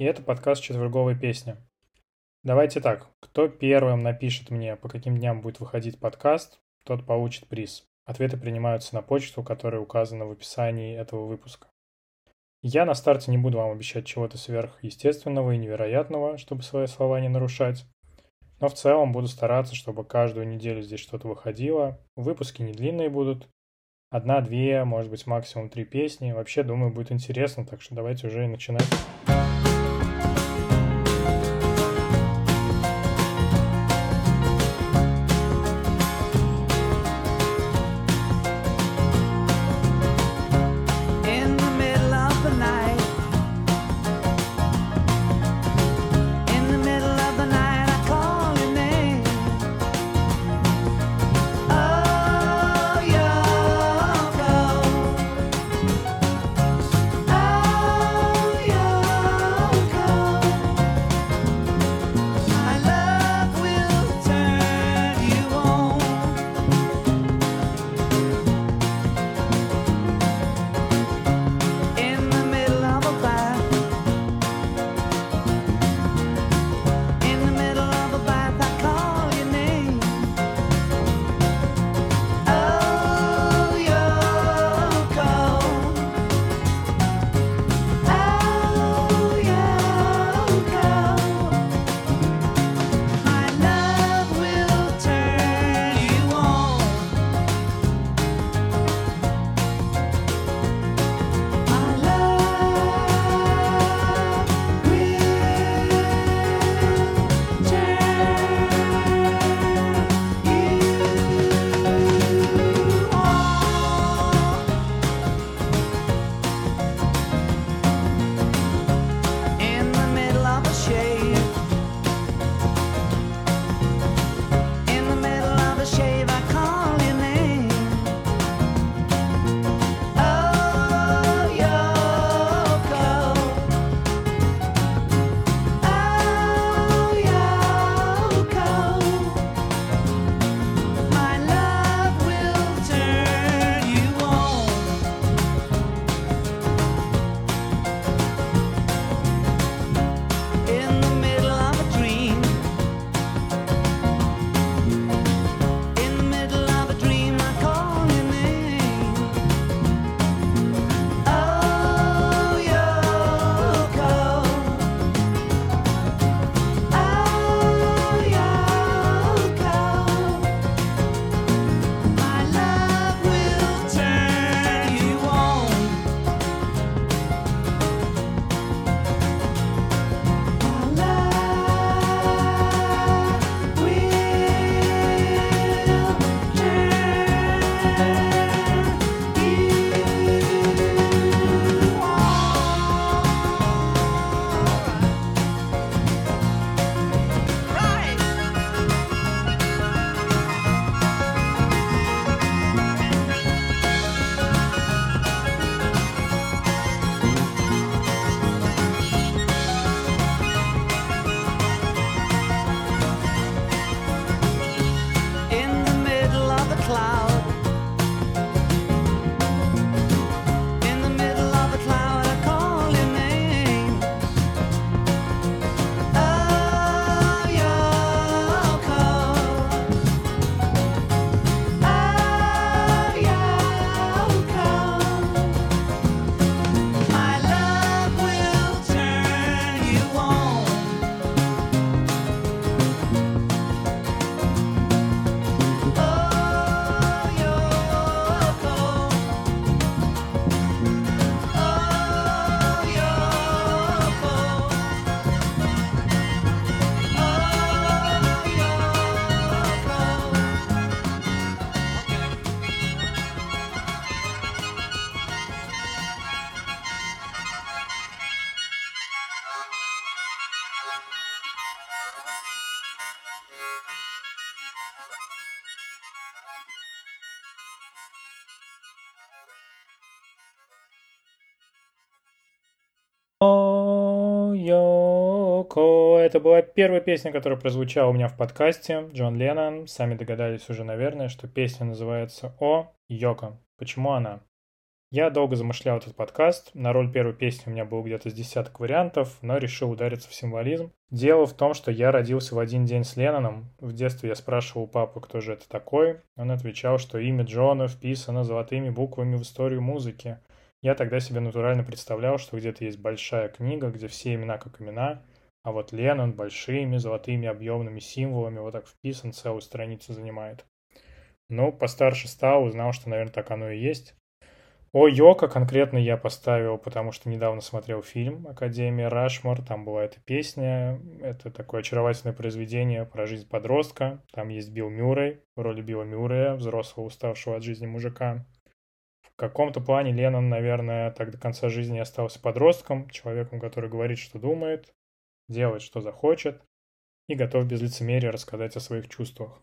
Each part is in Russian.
и это подкаст «Четверговой песня. Давайте так, кто первым напишет мне, по каким дням будет выходить подкаст, тот получит приз. Ответы принимаются на почту, которая указана в описании этого выпуска. Я на старте не буду вам обещать чего-то сверхъестественного и невероятного, чтобы свои слова не нарушать. Но в целом буду стараться, чтобы каждую неделю здесь что-то выходило. Выпуски не длинные будут. Одна, две, может быть, максимум три песни. Вообще, думаю, будет интересно, так что давайте уже и начинать. Coco. Это была первая песня, которая прозвучала у меня в подкасте. Джон Леннон. Сами догадались уже, наверное, что песня называется «О Йоко». Почему она? Я долго замышлял этот подкаст. На роль первой песни у меня было где-то с десяток вариантов, но решил удариться в символизм. Дело в том, что я родился в один день с Ленноном. В детстве я спрашивал у папы, кто же это такой. Он отвечал, что имя Джона вписано золотыми буквами в историю музыки. Я тогда себе натурально представлял, что где-то есть большая книга, где все имена как имена, а вот Леннон большими золотыми объемными символами вот так вписан, целую страницу занимает. Ну, постарше стал, узнал, что, наверное, так оно и есть. О Йока конкретно я поставил, потому что недавно смотрел фильм «Академия Рашмор». Там была эта песня. Это такое очаровательное произведение про жизнь подростка. Там есть Билл Мюррей в роли Билла Мюррея, взрослого, уставшего от жизни мужика. В каком-то плане Леннон, наверное, так до конца жизни остался подростком, человеком, который говорит, что думает, делает, что захочет, и готов без лицемерия рассказать о своих чувствах.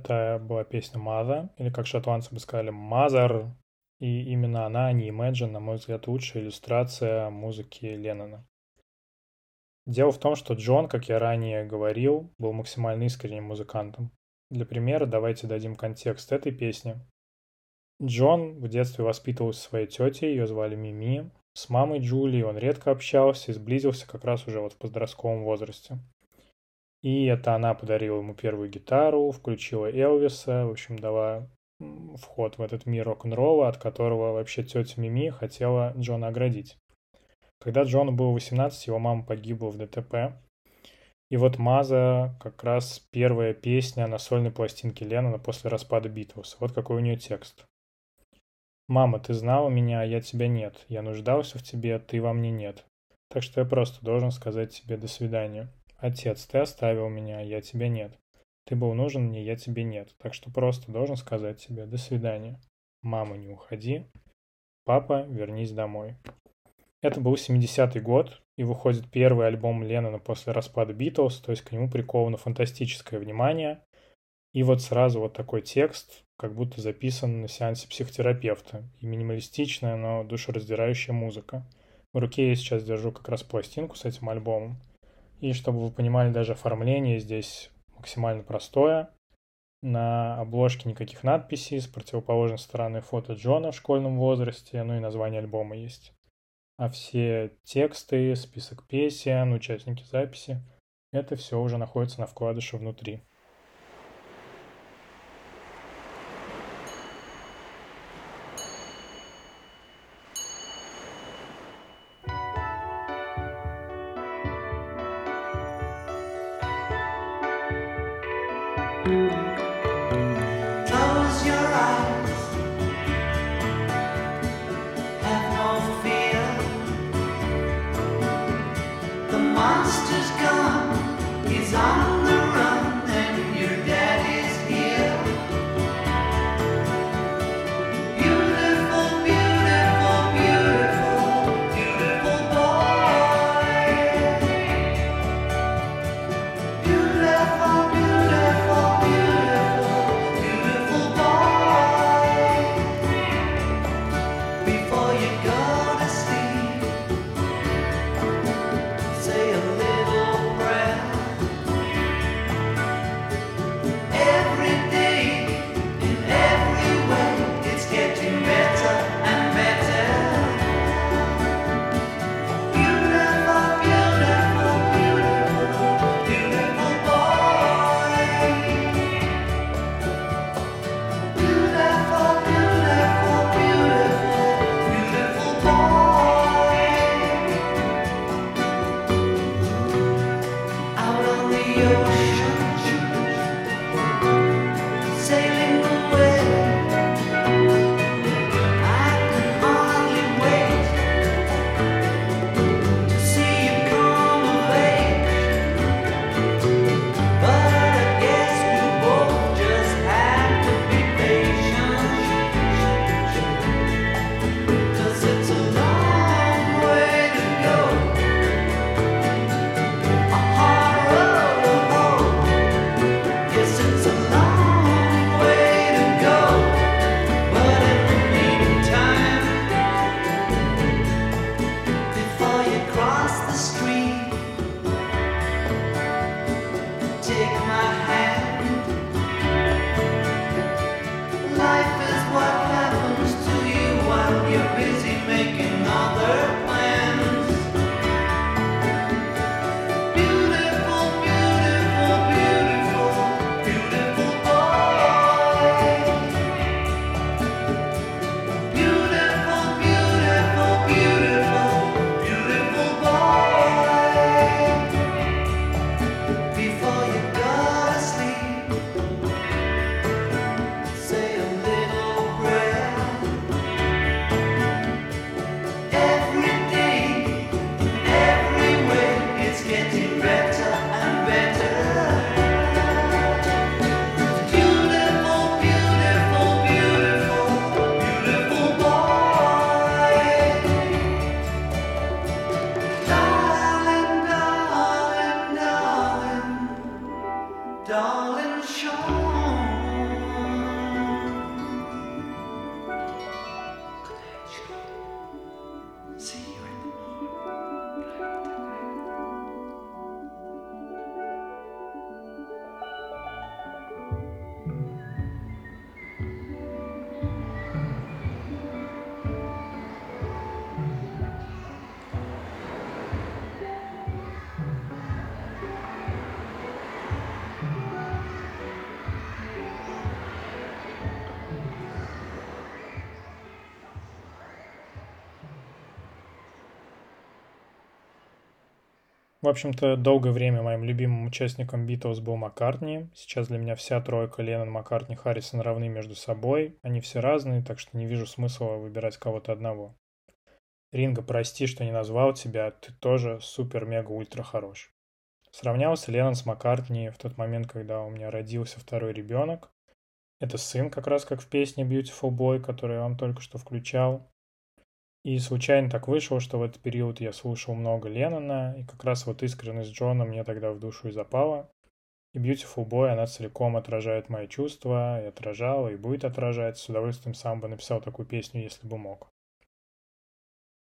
Это была песня Mother, или как шотландцы бы сказали, Mother. И именно она, а не Imagine, на мой взгляд, лучшая иллюстрация музыки Леннона. Дело в том, что Джон, как я ранее говорил, был максимально искренним музыкантом. Для примера давайте дадим контекст этой песни. Джон в детстве воспитывался своей тетей, ее звали Мими. С мамой Джулии он редко общался и сблизился как раз уже вот в подростковом возрасте. И это она подарила ему первую гитару, включила Элвиса, в общем, дала вход в этот мир рок-н-ролла, от которого вообще тетя Мими хотела Джона оградить. Когда Джону было 18, его мама погибла в ДТП. И вот Маза как раз первая песня на сольной пластинке Леннона после распада Битлз. Вот какой у нее текст. «Мама, ты знала меня, а я тебя нет. Я нуждался в тебе, ты во мне нет. Так что я просто должен сказать тебе до свидания. Отец, ты оставил меня, я тебя нет. Ты был нужен мне, я тебе нет. Так что просто должен сказать тебе до свидания. Мама, не уходи. Папа, вернись домой. Это был 70-й год, и выходит первый альбом Леннона после распада Битлз, то есть к нему приковано фантастическое внимание. И вот сразу вот такой текст, как будто записан на сеансе психотерапевта. И минималистичная, но душераздирающая музыка. В руке я сейчас держу как раз пластинку с этим альбомом. И чтобы вы понимали, даже оформление здесь максимально простое. На обложке никаких надписей, с противоположной стороны фото Джона в школьном возрасте, ну и название альбома есть. А все тексты, список песен, участники записи, это все уже находится на вкладыше внутри. В общем-то, долгое время моим любимым участником Битлз был Маккартни. Сейчас для меня вся тройка Леннон, Маккартни, Харрисон равны между собой. Они все разные, так что не вижу смысла выбирать кого-то одного. Ринга, прости, что не назвал тебя, ты тоже супер-мега-ультра хорош. Сравнялся Леннон с Маккартни в тот момент, когда у меня родился второй ребенок. Это сын, как раз как в песне Beautiful Boy, которую я вам только что включал. И случайно так вышло, что в этот период я слушал много Леннона, и как раз вот искренность Джона мне тогда в душу и запала. И Beautiful Boy, она целиком отражает мои чувства, и отражала, и будет отражать. С удовольствием сам бы написал такую песню, если бы мог.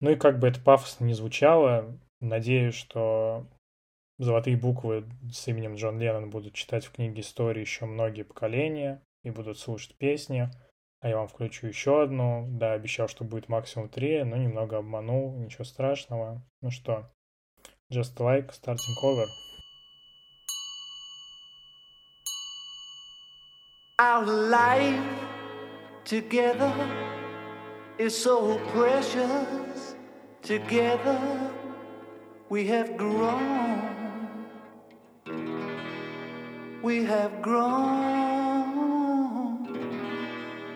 Ну и как бы это пафосно не звучало, надеюсь, что золотые буквы с именем Джон Леннон будут читать в книге истории еще многие поколения и будут слушать песни – а я вам включу еще одну. Да, обещал, что будет максимум три, но немного обманул. Ничего страшного. Ну что, just like starting over. Our life together is so precious. Together we have grown. We have grown.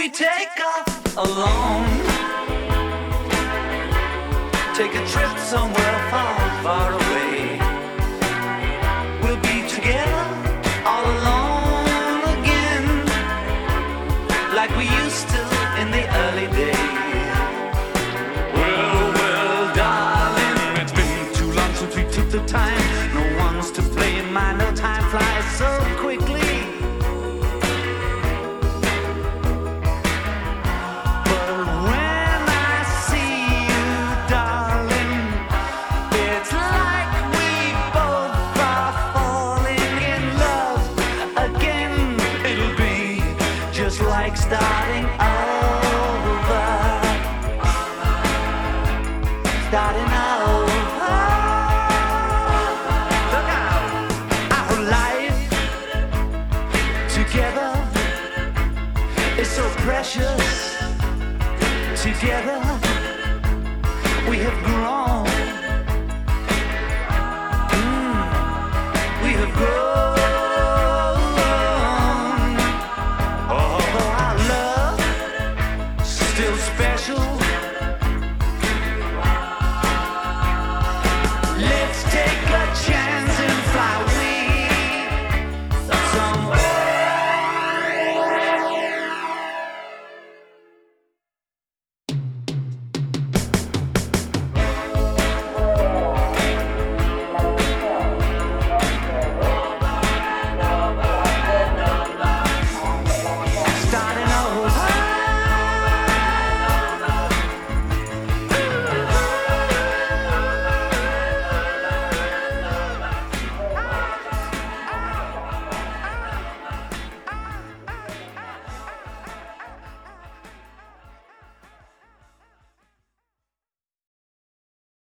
We take off alone? Take a trip somewhere far, far away. We'll be together all alone again, like we used to in the early days. Well, well, darling, it's been too long since we took the time. No one's to blame. I know just like starting over.